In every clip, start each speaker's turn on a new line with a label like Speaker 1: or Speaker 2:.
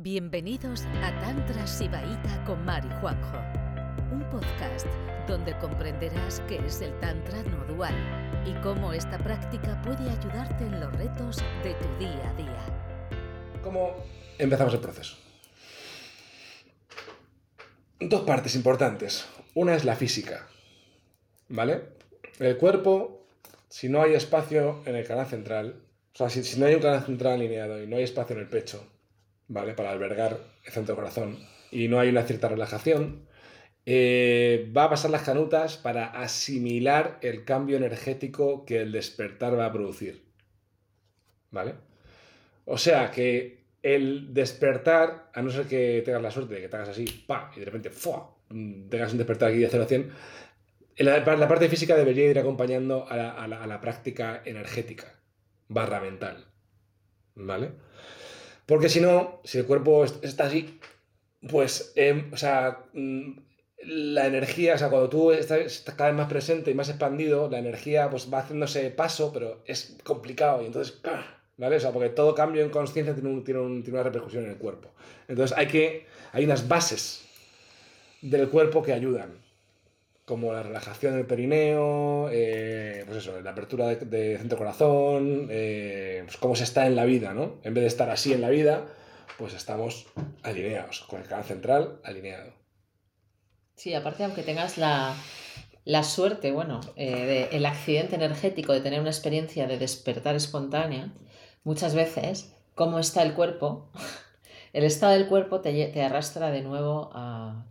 Speaker 1: Bienvenidos a Tantra Sibaíta con Mari Juanjo, un podcast donde comprenderás qué es el Tantra no dual y cómo esta práctica puede ayudarte en los retos de tu día a día.
Speaker 2: ¿Cómo empezamos el proceso? Dos partes importantes. Una es la física, ¿vale? El cuerpo, si no hay espacio en el canal central, o sea, si no hay un canal central alineado y no hay espacio en el pecho, ¿vale? Para albergar el centro corazón y no hay una cierta relajación, eh, va a pasar las canutas para asimilar el cambio energético que el despertar va a producir. ¿Vale? O sea que el despertar, a no ser que tengas la suerte de que te hagas así, pa, y de repente, tengas un despertar aquí de 0 a 100, la, la parte física debería ir acompañando a la, a la, a la práctica energética, barra mental. ¿Vale? Porque si no, si el cuerpo está así, pues, eh, o sea, mm, la energía, o sea, cuando tú estás, estás, cada vez más presente y más expandido, la energía pues va haciéndose paso, pero es complicado y entonces, ¿vale? O sea, porque todo cambio en conciencia tiene, un, tiene, un, tiene una repercusión en el cuerpo. Entonces hay que, hay unas bases del cuerpo que ayudan como la relajación del perineo, eh, pues eso, la apertura de, de centro corazón, eh, pues cómo se está en la vida, ¿no? En vez de estar así en la vida, pues estamos alineados, con el canal central alineado.
Speaker 3: Sí, aparte, aunque tengas la, la suerte, bueno, eh, el accidente energético de tener una experiencia de despertar espontánea, muchas veces, cómo está el cuerpo, el estado del cuerpo te arrastra de nuevo a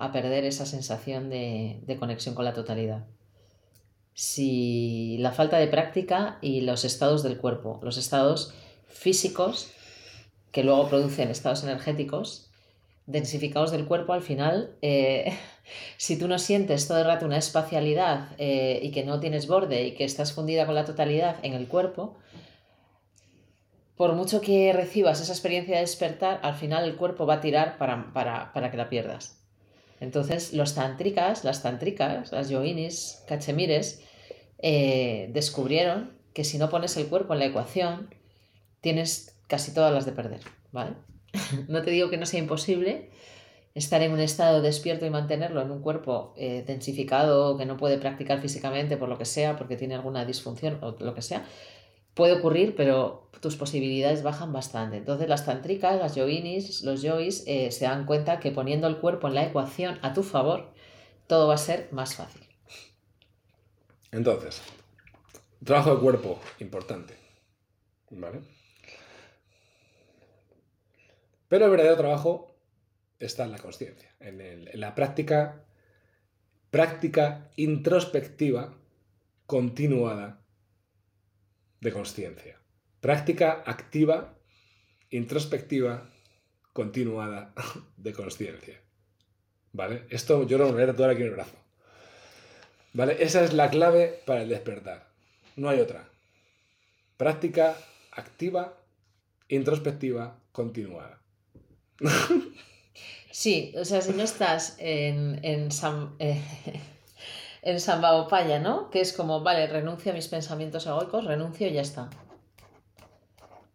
Speaker 3: a perder esa sensación de, conexión con la totalidad. Si la falta de práctica y los estados del cuerpo, los estados físicos que luego producen estados energéticos, densificados del cuerpo, al final, eh, si tú no sientes todo el rato una espacialidad eh, y que no tienes borde y que estás fundida con la totalidad en el cuerpo, por mucho que recibas esa experiencia de despertar, al final el cuerpo va a tirar para, para, para que la pierdas. Entonces, los tántricas, las tántricas, las yoginis, cachemires, eh, descubrieron que si no pones el cuerpo en la ecuación, tienes casi todas las de perder, ¿vale? no te digo que no sea imposible estar en un estado despierto y mantenerlo en un cuerpo eh, densificado que no puede practicar físicamente por lo que sea, porque tiene alguna disfunción o lo que sea, puede ocurrir, pero tus posibilidades bajan bastante. Entonces las tantricas, las yoginis, los yogis eh, se dan cuenta que poniendo el cuerpo en la ecuación a tu favor, todo va a ser más fácil.
Speaker 2: Entonces, trabajo de cuerpo, importante. ¿Vale? Pero el verdadero trabajo está en la conciencia, en, en la práctica, práctica introspectiva continuada de conciencia. Práctica activa, introspectiva, continuada de conciencia. ¿Vale? Esto yo lo voy a tatuar aquí en el brazo. ¿Vale? Esa es la clave para el despertar. No hay otra. Práctica activa, introspectiva, continuada.
Speaker 3: Sí, o sea, si no estás en, eh, en Sambaopaya, ¿no? Que es como, vale, renuncio a mis pensamientos egoicos, renuncio y ya está.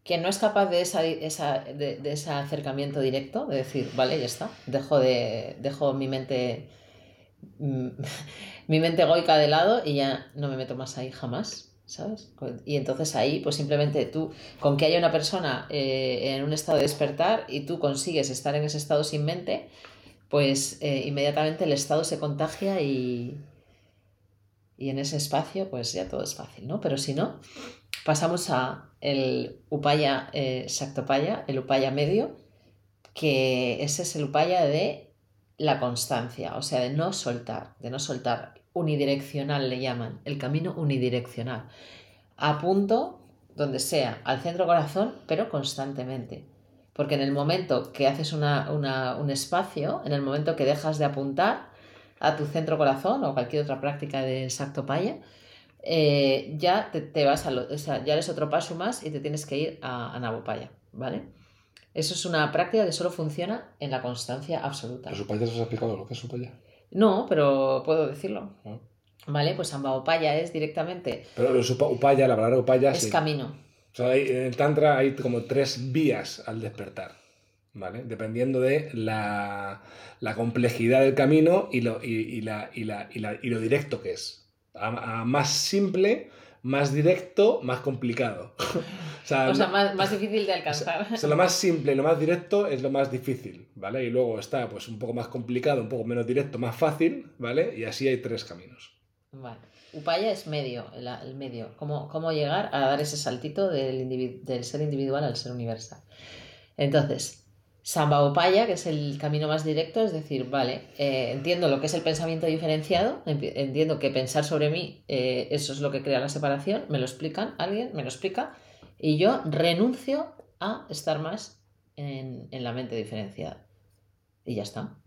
Speaker 3: Quien no es capaz de, esa, de, ese acercamiento directo, de decir, vale, ya está, dejo, de, dejo mi mente mi mente egoica de lado y ya no me meto más ahí jamás, ¿sabes? Y entonces ahí, pues simplemente tú, con que haya una persona eh, en un estado de despertar y tú consigues estar en ese estado sin mente, pues eh, inmediatamente el estado se contagia y, y en ese espacio pues ya todo es fácil, ¿no? Pero si no, pasamos a el upaya eh, Shaktopaya, el upaya medio, que ese es el upaya de la constancia, o sea, de no soltar, de no soltar, unidireccional le llaman, el camino unidireccional, a punto donde sea, al centro corazón, pero constantemente. Porque en el momento que haces una, un espacio, en el momento que dejas de apuntar, a tu centro corazón o cualquier otra práctica de Paya, eh, ya te, te, vas a lo, o sea, ya eres otro paso más y te tienes que ir a, a Navopaya, ¿vale? Eso es una práctica que solo funciona en la constancia absoluta.
Speaker 2: ¿Pero Supaya has explicado lo que es Supaya?
Speaker 3: No, pero puedo decirlo. Ah. Vale, pues Upaya es directamente.
Speaker 2: Pero Upaya, la palabra Upaya.
Speaker 3: Es
Speaker 2: sí.
Speaker 3: camino.
Speaker 2: O sea, en el Tantra hay como tres vías al despertar. ¿Vale? Dependiendo de la, la complejidad del camino y lo, y, y la, y, la, y, la, y lo directo que es. A, a más simple, más directo, más complicado.
Speaker 3: o sea, o sea más, más, difícil de alcanzar.
Speaker 2: O sea, lo más simple y lo más directo es lo más difícil, ¿vale? Y luego está pues un poco más complicado, un poco menos directo, más fácil, ¿vale? Y así hay tres caminos.
Speaker 3: Vale. Upaya es medio, el, el medio. ¿Cómo, ¿Cómo, llegar a dar ese saltito del, del ser individual al ser universal? Entonces, Samba Upaya, que es el camino más directo, es decir, vale, eh, entiendo lo que es el pensamiento diferenciado, entiendo que pensar sobre mí, eh, eso es lo que crea la separación, me lo explican, alguien me lo explica, y yo renuncio a estar más en, en la mente diferenciada. Y ya está.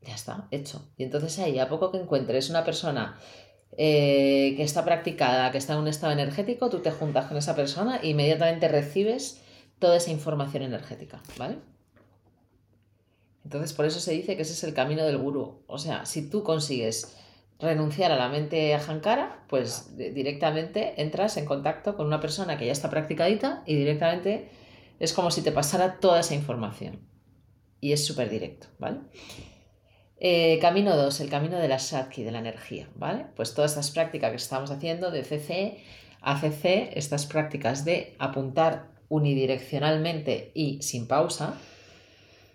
Speaker 3: Ya está, hecho. Y entonces ahí, a poco que encuentres una persona eh, que está practicada, que está en un estado energético, tú te juntas con esa persona e inmediatamente recibes toda esa información energética, ¿vale? Entonces, por eso se dice que ese es el camino del gurú. O sea, si tú consigues renunciar a la mente ajankara, pues directamente entras en contacto con una persona que ya está practicadita y directamente es como si te pasara toda esa información. Y es súper directo, ¿vale? Eh, camino 2, el camino de la Shakti, de la energía, ¿vale? Pues todas estas prácticas que estamos haciendo de CC a CC, estas prácticas de apuntar unidireccionalmente y sin pausa,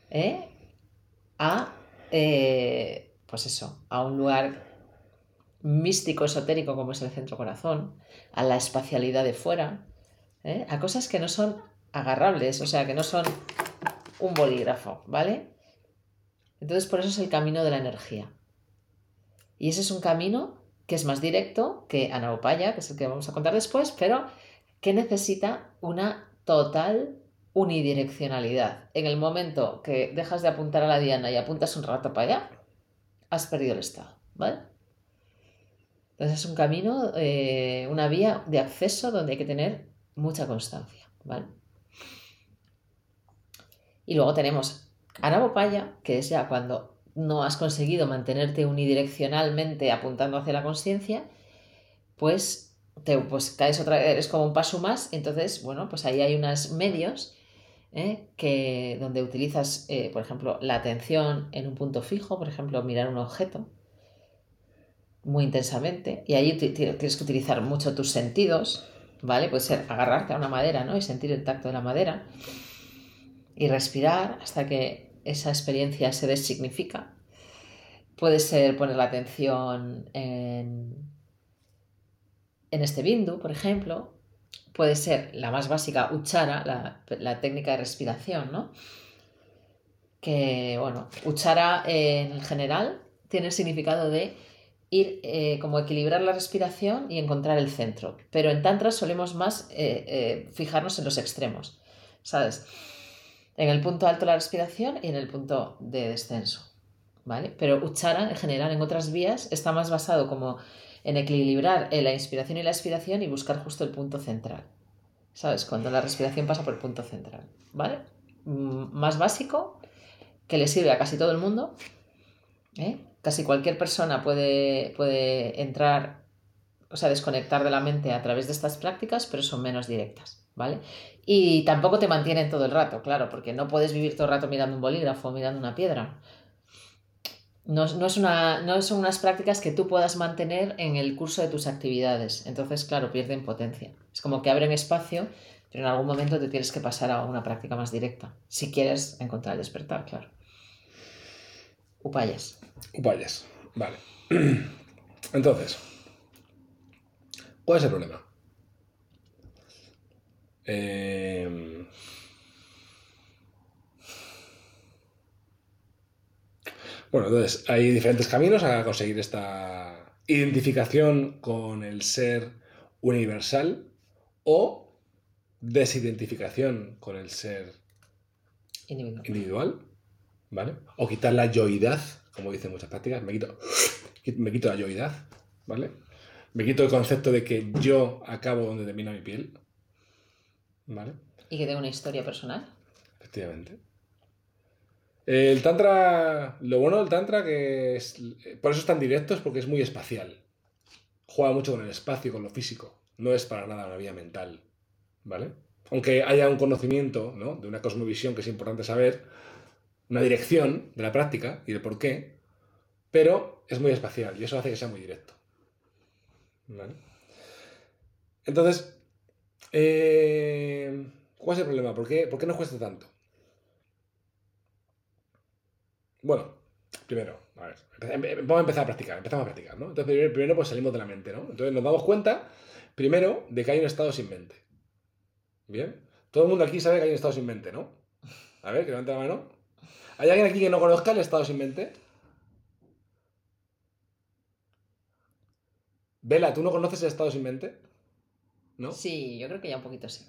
Speaker 3: ¿eh? a, eh, pues eso, a un lugar místico, esotérico como es el centro corazón, a la espacialidad de fuera, ¿eh? a cosas que no son agarrables, o sea, que no son un bolígrafo, ¿vale? Entonces, por eso es el camino de la energía. Y ese es un camino que es más directo que Anaupaya, que es el que vamos a contar después, pero que necesita una total unidireccionalidad. En el momento que dejas de apuntar a la diana y apuntas un rato para allá, has perdido el estado, ¿vale? Entonces es un camino, eh, una vía de acceso donde hay que tener mucha constancia, ¿vale? Y luego tenemos Anabopaya, que es ya cuando no has conseguido mantenerte unidireccionalmente apuntando hacia la conciencia, pues te pues caes otra vez, eres como un paso más, entonces, bueno, pues ahí hay unos medios ¿eh? que, donde utilizas, eh, por ejemplo, la atención en un punto fijo, por ejemplo, mirar un objeto muy intensamente, y ahí tienes que utilizar mucho tus sentidos, ¿vale? Puede ser agarrarte a una madera, ¿no? Y sentir el tacto de la madera y respirar hasta que esa experiencia se designifica. Puede ser poner la atención en, en este bindu, por ejemplo. Puede ser la más básica, uchara, la, técnica de respiración, ¿no? Que, bueno, uchara en general tiene el significado de ir eh, como equilibrar la respiración y encontrar el centro. Pero en Tantra solemos más eh, eh, fijarnos en los extremos, ¿sabes? en el punto alto la respiración y en el punto de descenso. ¿vale? Pero Uchara, en general, en otras vías, está más basado como en equilibrar la inspiración y la expiración y buscar justo el punto central. ¿Sabes? Cuando la respiración pasa por el punto central. ¿Vale? Mm, más básico, que le sirve a casi todo el mundo. ¿eh? Casi cualquier persona puede, puede entrar, o sea, desconectar de la mente a través de estas prácticas, pero son menos directas. ¿vale? Y tampoco te mantienen todo el rato, claro, porque no puedes vivir todo el rato mirando un bolígrafo o mirando una piedra. No, es una, no son unas prácticas que tú puedas mantener en el curso de tus actividades. Entonces, claro, pierden potencia. Es como que abren espacio, pero en algún momento te tienes que pasar a una práctica más directa. Si quieres encontrar el despertar, claro. Upayas.
Speaker 2: Upayas, vale. Entonces, ¿cuál es el problema? Em, bueno, entonces hay diferentes caminos a conseguir esta identificación con el ser universal o desidentificación con el ser individual, ¿vale? O quitar la yoidad, como dicen muchas prácticas, me quito, me quito la yoidad, ¿vale? Me quito el concepto de que yo acabo donde termina mi piel, ¿Vale?
Speaker 3: Y que tenga una historia personal.
Speaker 2: Efectivamente. El Tantra, lo bueno del Tantra que es, por eso es tan directo, es porque es muy espacial. Juega mucho con el espacio, con lo físico. No es para nada una vía mental, ¿vale? aunque haya un conocimiento ¿no? de una cosmovisión que es importante saber, una dirección de la práctica y de por qué, pero es muy espacial y eso hace que sea muy directo. ¿Vale? Entonces, eh, ¿cuál es el problema? ¿Por qué, ¿Por qué cuesta tanto? Bueno, primero, a ver, vamos a empezar a practicar, empezamos a practicar, ¿no? Entonces, primero, primero, pues salimos de la mente, ¿no? Entonces nos damos cuenta, primero, de que hay un estado sin mente. ¿Bien? Todo el mundo aquí sabe que hay un estado sin mente, ¿no? A ver, que levante la mano. ¿Hay alguien aquí que no conozca el estado sin mente? Vela, ¿tú no conoces el estado sin mente? ¿No?
Speaker 3: Sí, yo creo que ya un poquito sí.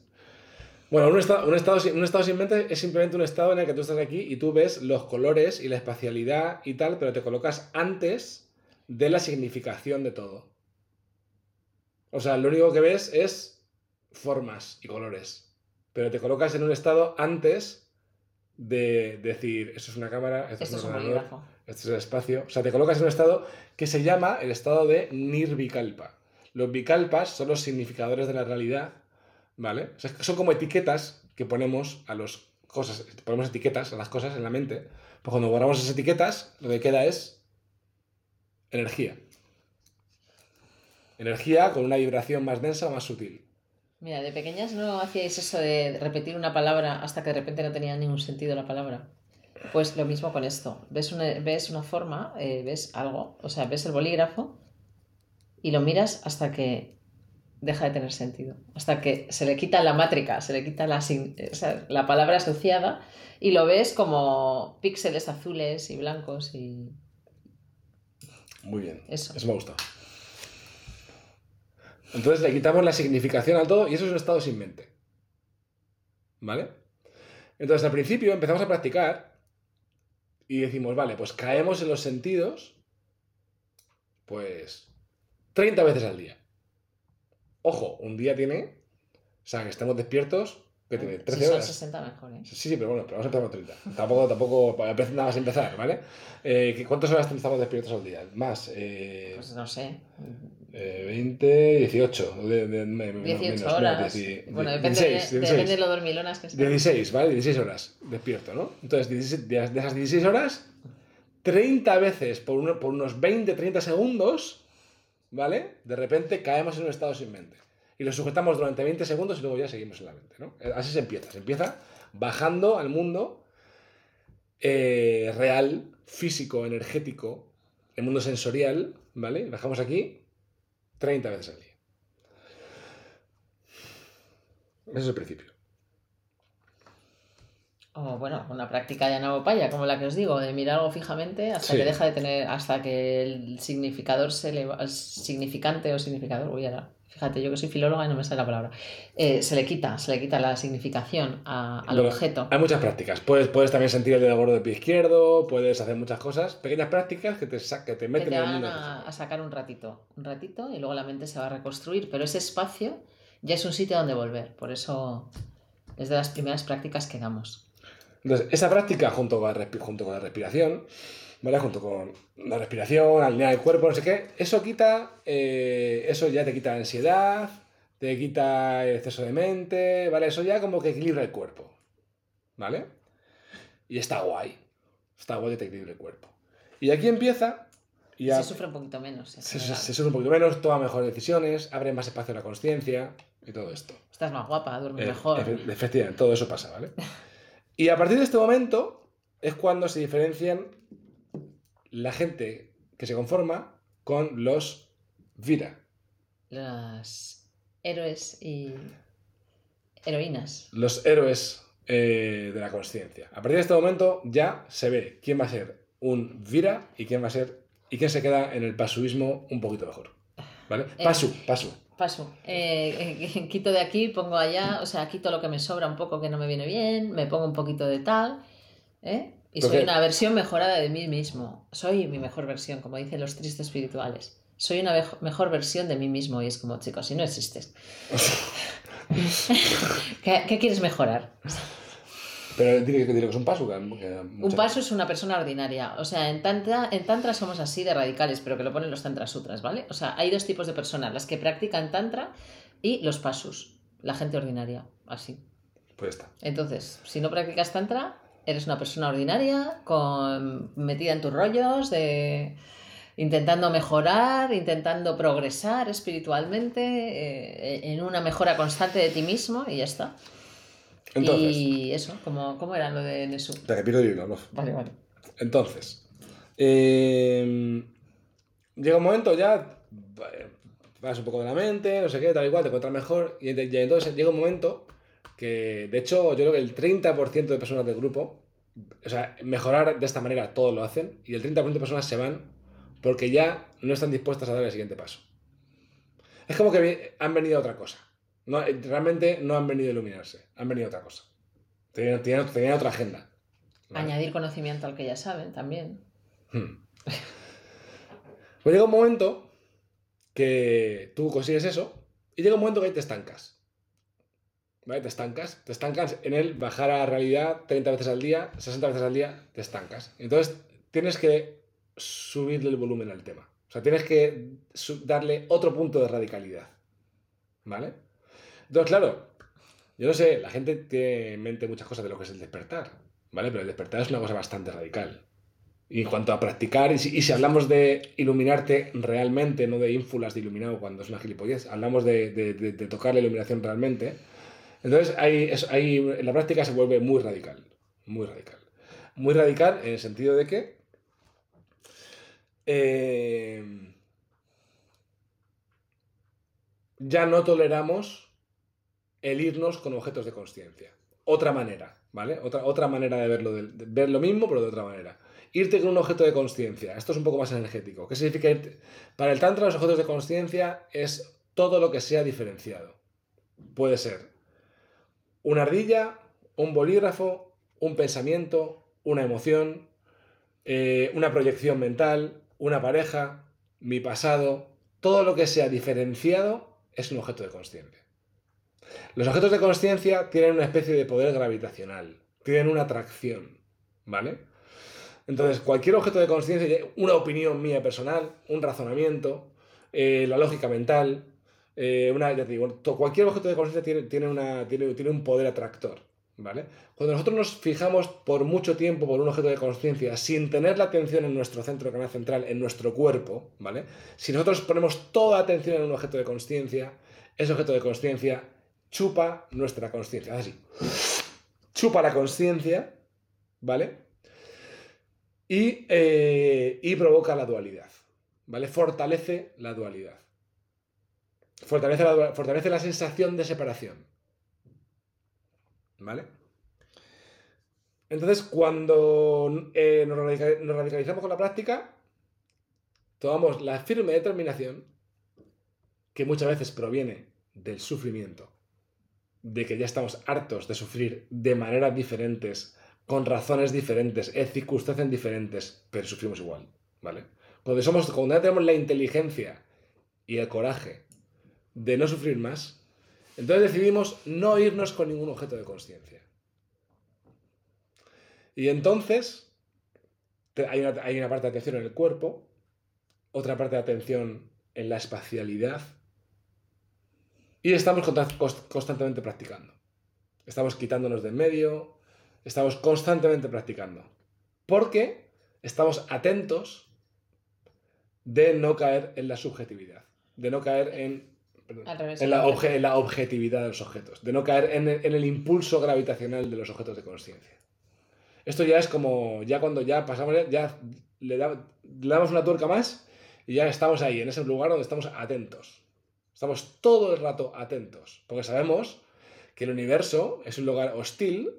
Speaker 2: Bueno, un estado, un, estado, un estado sin mente es simplemente un estado en el que tú estás aquí y tú ves los colores y la espacialidad y tal, pero te colocas antes de la significación de todo. O sea, lo único que ves es formas y colores, pero te colocas en un estado antes de decir, esto es una cámara, esto,
Speaker 3: Esto
Speaker 2: es un ordenador, este es el espacio. O sea, te colocas en un estado que se llama el estado de nirvikalpa. Los vikalpas son los significadores de la realidad, ¿vale? Son como etiquetas que ponemos a las cosas, ponemos etiquetas a las cosas en la mente. Pues cuando borramos esas etiquetas, lo que queda es energía. Energía con una vibración más densa o más sutil.
Speaker 3: Mira, de pequeñas no hacíais eso de repetir una palabra hasta que de repente no tenía ningún sentido la palabra. Pues lo mismo con esto. Ves una, ves una forma, eh, ves algo, o sea, ves el bolígrafo y lo miras hasta que deja de tener sentido. Hasta que se le quita la mátrica, se le quita la, o sea, la palabra asociada y lo ves como píxeles azules y blancos y
Speaker 2: Muy bien.
Speaker 3: Eso.
Speaker 2: Eso me ha gustado. Entonces le quitamos la significación al todo y eso es un estado sin mente. ¿Vale? Entonces al principio empezamos a practicar y decimos, vale, pues caemos en los sentidos, pues 30 veces al día. Ojo, un día tiene, o sea, que estemos despiertos, que tiene 13
Speaker 3: si son
Speaker 2: horas.
Speaker 3: 60 mejor, ¿eh?
Speaker 2: Sí, sí, pero bueno, pero vamos a empezar con 30. Tampoco, tampoco, nada más empezar, ¿vale? Eh, ¿qué- ¿Cuántas horas estamos despiertos al día? Más, eh,
Speaker 3: Pues no sé.
Speaker 2: eh, 20, 18. De, de- me-
Speaker 3: 18
Speaker 2: menos, menos,
Speaker 3: horas.
Speaker 2: dieci-
Speaker 3: bueno, depende,
Speaker 2: 16,
Speaker 3: de,
Speaker 2: 16.
Speaker 3: depende de lo dormilonas que sean.
Speaker 2: 16, ¿vale? 16 horas despierto, ¿no? Entonces, 16 de de esas 16 horas, 30 veces por, uno- por unos 20, 30 segundos, ¿vale? De repente caemos en un estado sin mente. Y lo sujetamos durante 20 segundos y luego ya seguimos en la mente, ¿no? Eh, Así se empieza. Se empieza bajando al mundo eh, real, físico, energético, el mundo sensorial, ¿vale? Bajamos aquí 30 veces al día. Ese es el principio.
Speaker 3: O bueno, una práctica de anabopaya, como la que os digo, de mirar algo fijamente hasta
Speaker 2: Sí.
Speaker 3: que deja de tener, hasta que el significador se le va- el significante o significador, uy, ahora, fíjate, yo que soy filóloga y no me sale la palabra, eh, se le quita, se le quita la significación a- al
Speaker 2: Bueno,
Speaker 3: objeto.
Speaker 2: Hay muchas prácticas. Puedes, puedes también sentir el dedo gordo del pie izquierdo, puedes hacer muchas cosas. Pequeñas prácticas que te, que te
Speaker 3: Que
Speaker 2: meten
Speaker 3: te
Speaker 2: en el
Speaker 3: a, a sacar un ratito, un ratito y luego la mente se va a reconstruir, pero ese espacio ya es un sitio donde volver, por eso es de las primeras prácticas que damos.
Speaker 2: Entonces, esa práctica junto con, la junto con la respiración, ¿vale? Junto con la respiración, alinear el cuerpo, no sé qué, eso quita, eh, eso ya te quita la ansiedad, te quita el exceso de mente, ¿vale? Eso ya como que equilibra el cuerpo, ¿vale? Y está guay. Está guay que te equilibre el cuerpo. Y aquí empieza... y ya-
Speaker 3: Se sufre un poquito menos. en
Speaker 2: se, se, se sube un poquito menos, toma mejores decisiones, abre más espacio a la conciencia y todo esto.
Speaker 3: Estás más guapa, duermes
Speaker 2: Eh,
Speaker 3: mejor.
Speaker 2: efe- efectivamente, todo eso pasa, ¿vale? Y a partir de este momento es cuando se diferencian la gente que se conforma con los Vira,
Speaker 3: Las héroes y heroínas.
Speaker 2: los héroes eh, de la conciencia. A partir de este momento ya se ve quién va a ser un Vira y quién va a ser y quién se queda en el pasuismo un poquito mejor. ¿Vale?
Speaker 3: Eh,
Speaker 2: Pasu, pasu.
Speaker 3: Paso. Eh, eh, quito de aquí, pongo allá, o sea, quito lo que me sobra un poco que no me viene bien, me pongo un poquito de tal, ¿eh? Y
Speaker 2: ¿Por
Speaker 3: soy una versión mejorada de mí mismo. Soy mi mejor versión, como dicen los tristes espirituales. Soy una mejor versión de mí mismo y es como, chicos, si no existes. ¿Qué, qué quieres mejorar?
Speaker 2: Pero dile, dile que es un que- que
Speaker 3: Un paso es una persona ordinaria. O sea, en tantra, en tantra somos así de radicales, pero que lo ponen los tantra sutras, ¿vale? O sea, hay dos tipos de personas, las que practican tantra y los pasus. la gente ordinaria, así.
Speaker 2: Pues está.
Speaker 3: Entonces, si no practicas tantra, eres una persona ordinaria, con, metida en tus rollos, de, intentando mejorar, intentando progresar espiritualmente, eh, en una mejora constante de ti mismo y ya está.
Speaker 2: Entonces,
Speaker 3: y eso, ¿cómo, cómo era lo de Nesu?
Speaker 2: te repito el hilo, ¿no?
Speaker 3: Vale, vale.
Speaker 2: Entonces, eh, llega un momento ya, eh, vas un poco de la mente, no sé qué, tal y cual, te encuentras mejor, y, y entonces llega un momento que, de hecho, yo creo que el 30% de personas del grupo, o sea, mejorar de esta manera todos lo hacen, y el 30% de personas se van porque ya no están dispuestas a dar el siguiente paso. Es como que han venido a otra cosa. No, eh, realmente no han venido a iluminarse, han venido a otra cosa. Tenían, tenían- tenían otra agenda. ¿vale?
Speaker 3: Añadir conocimiento al que ya saben también.
Speaker 2: Hmm. Pues llega un momento que tú consigues eso y llega un momento que ahí te estancas. ¿Vale? Te estancas. Te estancas en el bajar a la realidad 30 veces al día, 60 veces al día, te estancas. Entonces tienes que subirle el volumen al tema. O sea, tienes que darle otro punto de radicalidad. ¿Vale? Entonces, claro, yo no sé, la gente tiene en mente muchas cosas de lo que es el despertar. ¿Vale? Pero el despertar es una cosa bastante radical. Y en cuanto a practicar, y si, hablamos de iluminarte realmente, no de ínfulas de iluminado cuando es una gilipollez, hablamos de, tocar la iluminación realmente, entonces ahí, es- ahí la práctica se vuelve muy radical, muy radical. Muy radical en el sentido de que eh, ya no toleramos el irnos con objetos de conciencia. Otra manera, ¿vale? Otra, otra manera de verlo, de, ver lo mismo, pero de otra manera. Irte con un objeto de conciencia. Esto es un poco más energético. ¿Qué significa irte? Para el Tantra, los objetos de conciencia es todo lo que sea diferenciado. Puede ser una ardilla, un bolígrafo, un pensamiento, una emoción, eh, una proyección mental, una pareja, mi pasado. Todo lo que sea diferenciado es un objeto de conciencia. Los objetos de conciencia tienen una especie de poder gravitacional, tienen una atracción, ¿vale? Entonces, cualquier objeto de conciencia, una opinión mía personal, un razonamiento, eh, la lógica mental, eh, una, ya te digo, cualquier objeto de conciencia tiene, tiene un poder atractor, ¿vale? Cuando nosotros nos fijamos por mucho tiempo por un objeto de conciencia sin tener la atención en nuestro centro canal central, en nuestro cuerpo, ¿vale? Si nosotros ponemos toda atención en un objeto de conciencia, ese objeto de conciencia chupa nuestra conciencia, así. Chupa la conciencia, ¿vale? Y, eh, y provoca la dualidad, ¿vale? Fortalece la dualidad. Fortalece la, fortalece la sensación de separación. ¿Vale? Entonces, cuando eh, nos radicalizamos con la práctica, tomamos la firme determinación, que muchas veces proviene del sufrimiento, de que ya estamos hartos de sufrir de maneras diferentes, con razones diferentes, en circunstancias diferentes, pero sufrimos igual, ¿vale? Cuando, somos, cuando ya tenemos la inteligencia y el coraje de no sufrir más, entonces decidimos no irnos con ningún objeto de conciencia. Y entonces hay una, hay una parte de atención en el cuerpo, otra parte de atención en la espacialidad, y estamos constantemente practicando. Estamos quitándonos de en medio, estamos constantemente practicando. Porque estamos atentos de no caer en la subjetividad, de no caer en, perdón,
Speaker 3: Al revés,
Speaker 2: en, la,
Speaker 3: al
Speaker 2: obje- en la objetividad de los objetos, de no caer en el, en el impulso gravitacional de los objetos de conciencia. Esto ya es como, ya cuando ya pasamos, ya le, da- le damos una tuerca más y ya estamos ahí, en ese lugar donde estamos atentos. Estamos todo el rato atentos, porque sabemos que el universo es un lugar hostil,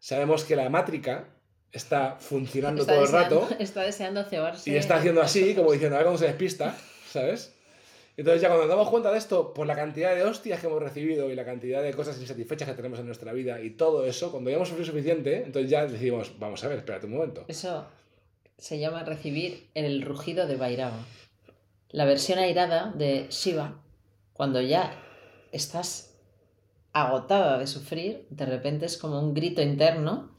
Speaker 2: sabemos que la mátrica está funcionando
Speaker 3: Está
Speaker 2: todo el rato
Speaker 3: Está deseando cebarse.
Speaker 2: y está haciendo así, como diciendo, a ver cómo se despista, ¿sabes? Entonces ya cuando nos damos cuenta de esto, por la cantidad de hostias que hemos recibido y la cantidad de cosas insatisfechas que tenemos en nuestra vida y todo eso, cuando ya hemos sufrido suficiente, entonces ya decidimos, vamos a ver, espérate un momento.
Speaker 3: Eso se llama recibir el rugido de Vairava. La versión airada de Shiva, cuando ya estás agotada de sufrir, de repente es como un grito interno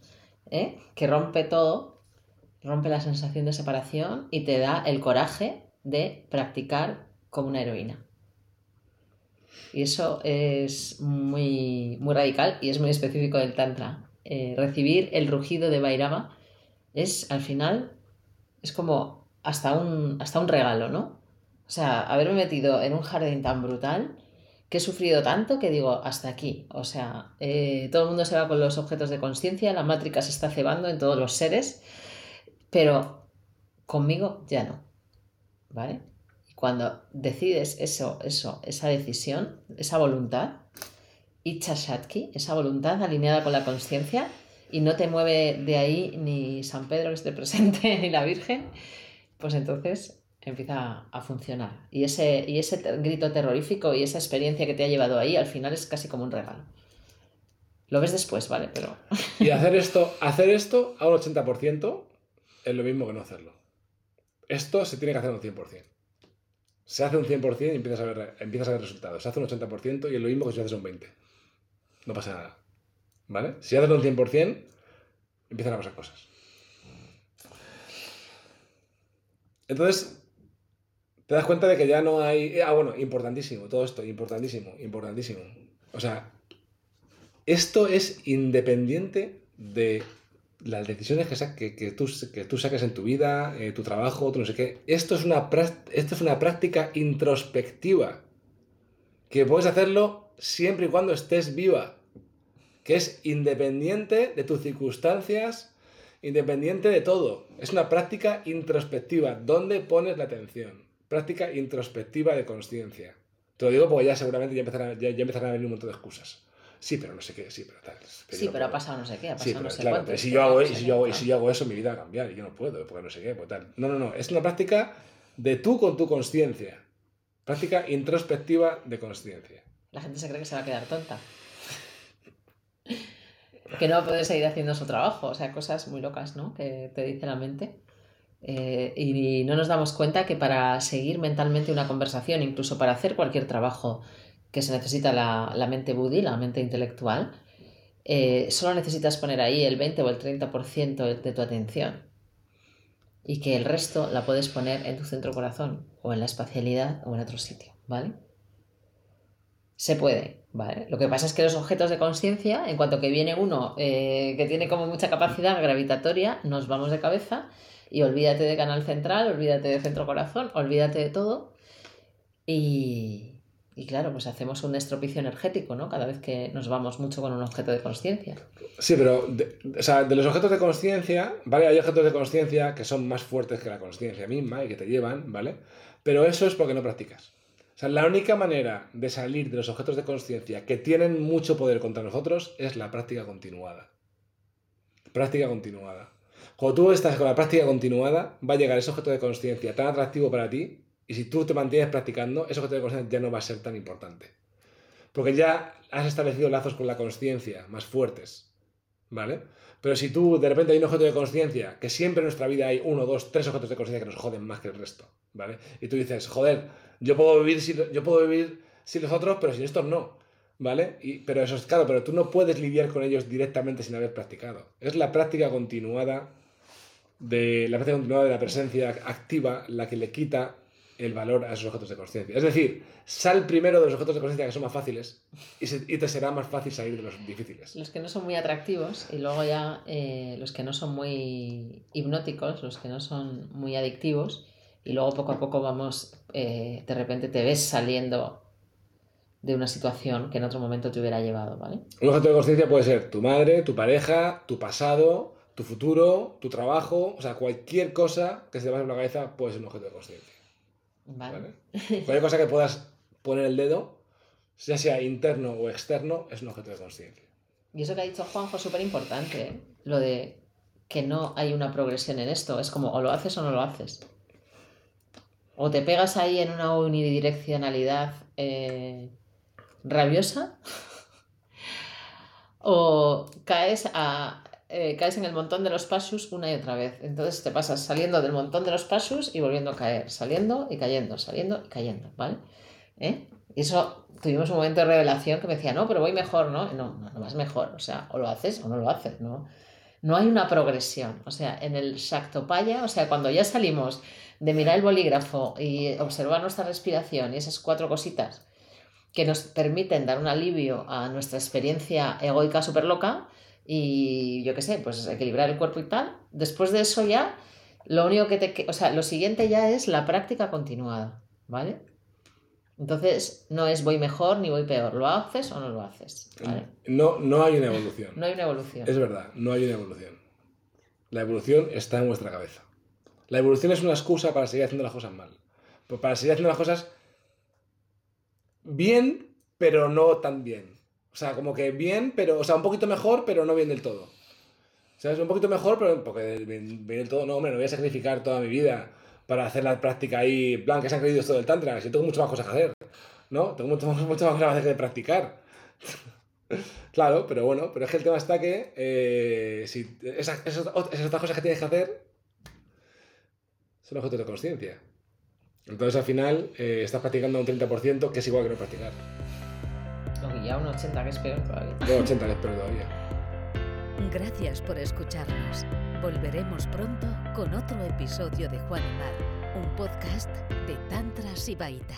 Speaker 3: ¿eh? que rompe todo, rompe la sensación de separación y te da el coraje de practicar como una heroína. Y eso es muy, muy radical y es muy específico del Tantra. Eh, recibir el rugido de Vairava es, al final, es como hasta un, hasta un regalo, ¿no? O sea, haberme metido en un jardín tan brutal que he sufrido tanto que digo, hasta aquí. O sea, eh, todo el mundo se va con los objetos de conciencia, la mátrica se está cebando en todos los seres, pero conmigo ya no. ¿Vale? Y cuando decides eso, eso, esa decisión, esa voluntad, Icha Shatki, esa voluntad alineada con la conciencia, y no te mueve de ahí ni San Pedro que esté presente, ni la Virgen, pues entonces empieza a funcionar. Y ese, y ese grito terrorífico y esa experiencia que te ha llevado ahí, al final es casi como un regalo. Lo ves después, ¿vale? Pero...
Speaker 2: Y hacer esto, hacer esto a un 80% es lo mismo que no hacerlo. Esto se tiene que hacer un 100%. Se hace un 100% y empiezas a, ver, empiezas a ver resultados. Se hace un 80% y es lo mismo que si haces un 20%. No pasa nada. ¿Vale? Si haces un 100%, empiezan a pasar cosas. Entonces, te das cuenta de que ya no hay... Ah, bueno, importantísimo, todo esto, importantísimo, importantísimo. O sea, esto es independiente de las decisiones que, que, tú, que tú saques en tu vida, eh, tu trabajo, tu no sé qué. Esto es, una, esto es una práctica introspectiva que puedes hacerlo siempre y cuando estés viva, que es independiente de tus circunstancias, independiente de todo. Es una práctica introspectiva, donde pones la atención. Práctica introspectiva de conciencia. Te lo digo porque ya seguramente ya empezarán, ya, empezarán a venir un montón de excusas. Sí, pero no sé qué, sí, pero tal.
Speaker 3: sí, pero ha pasado no sé qué, ha pasado no sé
Speaker 2: claro, Pero si yo, hago, y si, yo hago, y si yo hago eso, mi vida va a cambiar y yo no puedo, porque no sé qué, pues tal. No, no, no. Es una práctica de tú con tu conciencia. Práctica introspectiva de conciencia.
Speaker 3: La gente se cree que se va a quedar tonta. que no puede seguir haciendo su trabajo. O sea, cosas muy locas, ¿no? Que te dice la mente. Eh, y no nos damos cuenta que para seguir mentalmente una conversación, incluso para hacer cualquier trabajo que se necesita la, mente budi, la mente intelectual, eh, solo necesitas poner ahí el 20 o el 30% de tu atención y que el resto la puedes poner en tu centro corazón o en la espacialidad o en otro sitio, ¿vale? Se puede, ¿vale? Lo que pasa es que los objetos de conciencia, en cuanto que viene uno eh, que tiene como mucha capacidad gravitatoria, nos vamos de cabeza y olvídate de canal central, olvídate de centro corazón, olvídate de todo. Y, y claro, pues hacemos un estropicio energético, ¿no? Cada vez que nos vamos mucho con un objeto de conciencia.
Speaker 2: Sí, pero de, o sea, de los objetos de conciencia, ¿vale? Hay objetos de conciencia que son más fuertes que la conciencia misma y que te llevan, ¿vale? Pero eso es porque no practicas. O sea, la única manera de salir de los objetos de conciencia que tienen mucho poder contra nosotros es la práctica continuada. Práctica continuada. Cuando tú estás con la práctica continuada, va a llegar ese objeto de conciencia tan atractivo para ti, y si tú te mantienes practicando, ese objeto de conciencia ya no va a ser tan importante. Porque ya has establecido lazos con la conciencia más fuertes. ¿Vale? Pero si tú de repente hay un objeto de conciencia, que siempre en nuestra vida hay uno, dos, tres objetos de conciencia que nos joden más que el resto, ¿vale? Y tú dices, joder, yo puedo vivir sin, yo puedo vivir sin los otros, pero sin estos no, ¿vale? Y, pero eso es claro, pero tú no puedes lidiar con ellos directamente sin haber practicado. Es la práctica continuada de la práctica continuada de la presencia activa la que le quita el valor a esos objetos de conciencia. Es decir, sal primero de los objetos de conciencia que son más fáciles y, te será más fácil salir de los difíciles.
Speaker 3: Los que no son muy atractivos y luego ya eh, los que no son muy hipnóticos, los que no son muy adictivos y luego poco a poco vamos, eh, de repente te ves saliendo de una situación que en otro momento te hubiera llevado, ¿vale?
Speaker 2: Un objeto de conciencia puede ser tu madre, tu pareja, tu pasado, tu futuro, tu trabajo, o sea, cualquier cosa que se te pase por la cabeza puede ser un objeto de conciencia. Vale. Cualquier cosa que puedas poner el dedo, ya sea interno o externo, es un objeto de conciencia.
Speaker 3: Y eso que ha dicho Juanjo es súper importante, ¿eh? lo de que no hay una progresión en esto, es como o lo haces o no lo haces. O te pegas ahí en una unidireccionalidad eh, rabiosa, o caes a eh, caes en el montón de los pasos una y otra vez. Entonces te pasas saliendo del montón de los pasos y volviendo a caer, saliendo y cayendo, saliendo y cayendo, ¿vale? ¿Eh? Y eso tuvimos un momento de revelación que me decía, no, pero voy mejor, ¿no? No, no, vas mejor, o sea, o lo haces o no lo haces, ¿no? No hay una progresión, o sea, en el Shaktopaya, o sea, cuando ya salimos de mirar el bolígrafo y observar nuestra respiración y esas cuatro cositas que nos permiten dar un alivio a nuestra experiencia egoica súper loca y yo qué sé, pues equilibrar el cuerpo y tal. Después de eso ya, lo único que te... O sea, lo siguiente ya es la práctica continuada, ¿vale? Entonces, no es voy mejor ni voy peor, lo haces o no lo haces. ¿vale?
Speaker 2: No, no hay una evolución.
Speaker 3: No hay una evolución.
Speaker 2: Es verdad, no hay una evolución. La evolución está en vuestra cabeza. La evolución es una excusa para seguir haciendo las cosas mal. Pues para seguir haciendo las cosas bien, pero no tan bien. O sea, como que bien, pero, o sea, un poquito mejor, pero no bien del todo. ¿Sabes? Un poquito mejor, pero porque bien, bien del todo, no, hombre, no voy a sacrificar toda mi vida para hacer la práctica ahí, en plan, que se han creído esto del Tantra, si tengo muchas más cosas que hacer, ¿no? Tengo muchas muchas más cosas que practicar. claro, pero bueno, pero es que el tema está que eh, si esas, esas, esas otras cosas que tienes que hacer son objetos de conciencia. Entonces al final eh, estás practicando un 30% que es igual que no practicar.
Speaker 3: Ya un 80 que es peor todavía.
Speaker 2: Un 80 que es peor todavía.
Speaker 1: Gracias por escucharnos. Volveremos pronto con otro episodio de Juan y Mar, un podcast de Tantra Sibaita.